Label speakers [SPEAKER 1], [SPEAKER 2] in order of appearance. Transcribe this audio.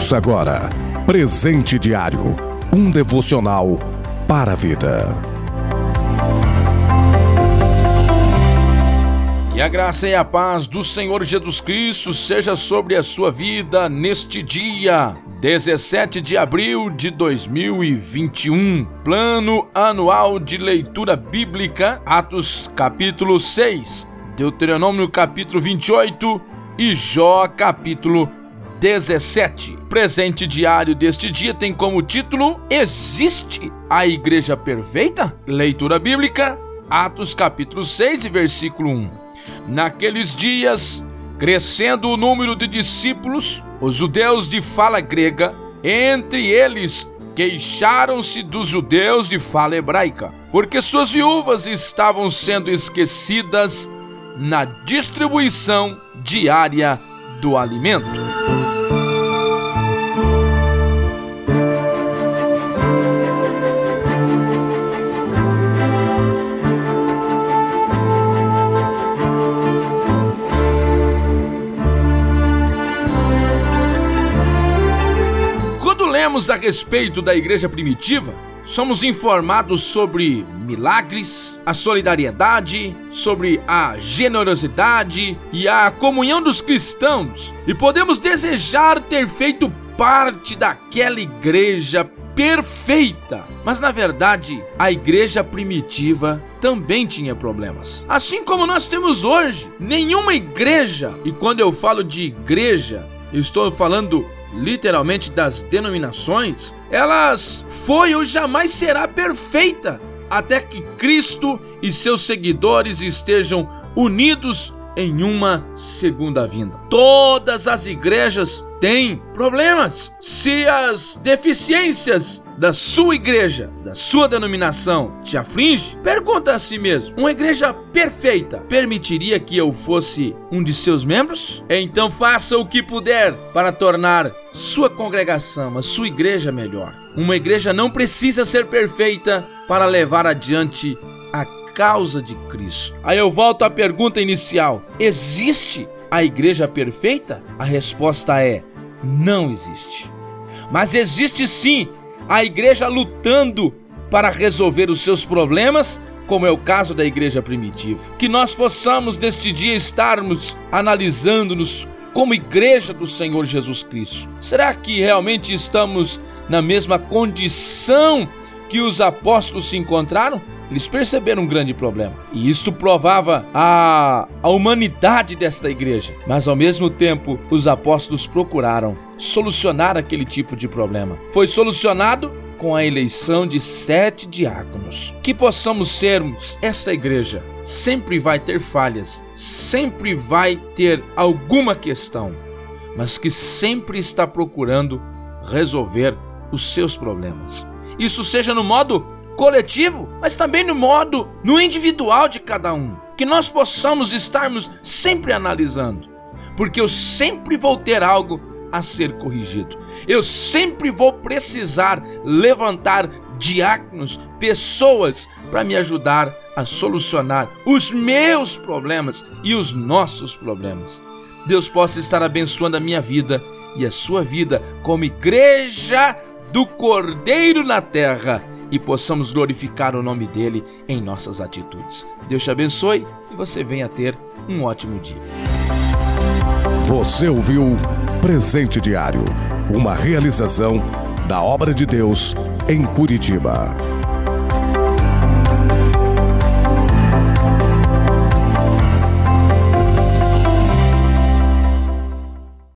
[SPEAKER 1] Ouça agora Presente Diário um devocional para a vida.
[SPEAKER 2] Que a graça e a paz do Senhor Jesus Cristo seja sobre a sua vida neste dia. 17 de abril de 2021, Plano Anual de Leitura Bíblica, Atos capítulo 6, Deuteronômio capítulo 28 e Jó capítulo 17. Presente diário deste dia tem como título Existe a Igreja Perfeita? Leitura bíblica, Atos capítulo 6 versículo 1. Naqueles dias, crescendo o número de discípulos, os judeus de fala grega, entre eles queixaram-se dos judeus de fala hebraica, porque suas viúvas estavam sendo esquecidas na distribuição diária do alimento. Lemos a respeito da igreja primitiva, somos informados sobre milagres, a solidariedade, sobre a generosidade e a comunhão dos cristãos, e podemos desejar ter feito parte daquela igreja perfeita. Mas na verdade, a igreja primitiva também tinha problemas. Assim como nós temos hoje, nenhuma igreja, e quando eu falo de igreja, eu estou falando literalmente das denominações, elas foi ou jamais será perfeita até que Cristo e seus seguidores estejam unidos em uma segunda vinda. Todas as igrejas têm problemas. Se as deficiências da sua igreja, da sua denominação, te aflige, pergunta a si mesmo: uma igreja perfeita permitiria que eu fosse um de seus membros? Então faça o que puder para tornar sua congregação, a sua igreja melhor. Uma igreja não precisa ser perfeita para levar adiante causa de Cristo. Aí eu volto à pergunta inicial: existe a igreja perfeita? A resposta é: não existe. Mas existe sim a igreja lutando para resolver os seus problemas, como é o caso da igreja primitiva. Que nós possamos neste dia estarmos analisando-nos como igreja do Senhor Jesus Cristo. Será que realmente estamos na mesma condição que os apóstolos se encontraram? Eles perceberam um grande problema. E isto provava a, a humanidade desta igreja. Mas ao mesmo tempo, os apóstolos procuraram solucionar aquele tipo de problema. Foi solucionado com a eleição de sete diáconos. Que possamos sermos esta igreja. Sempre vai ter falhas, sempre vai ter alguma questão, mas que sempre está procurando resolver os seus problemas. Isso seja no modo coletivo, mas também no modo no individual de cada um. Que nós possamos estarmos sempre analisando, porque eu sempre vou ter algo a ser corrigido. Eu sempre vou precisar levantar diáconos, pessoas para me ajudar a solucionar os meus problemas e os nossos problemas. Deus possa estar abençoando a minha vida e a sua vida como igreja do Cordeiro na terra e possamos glorificar o nome dele em nossas atitudes. Deus te abençoe e você venha ter um ótimo dia.
[SPEAKER 1] Você ouviu Presente Diário, uma realização da obra de Deus em Curitiba.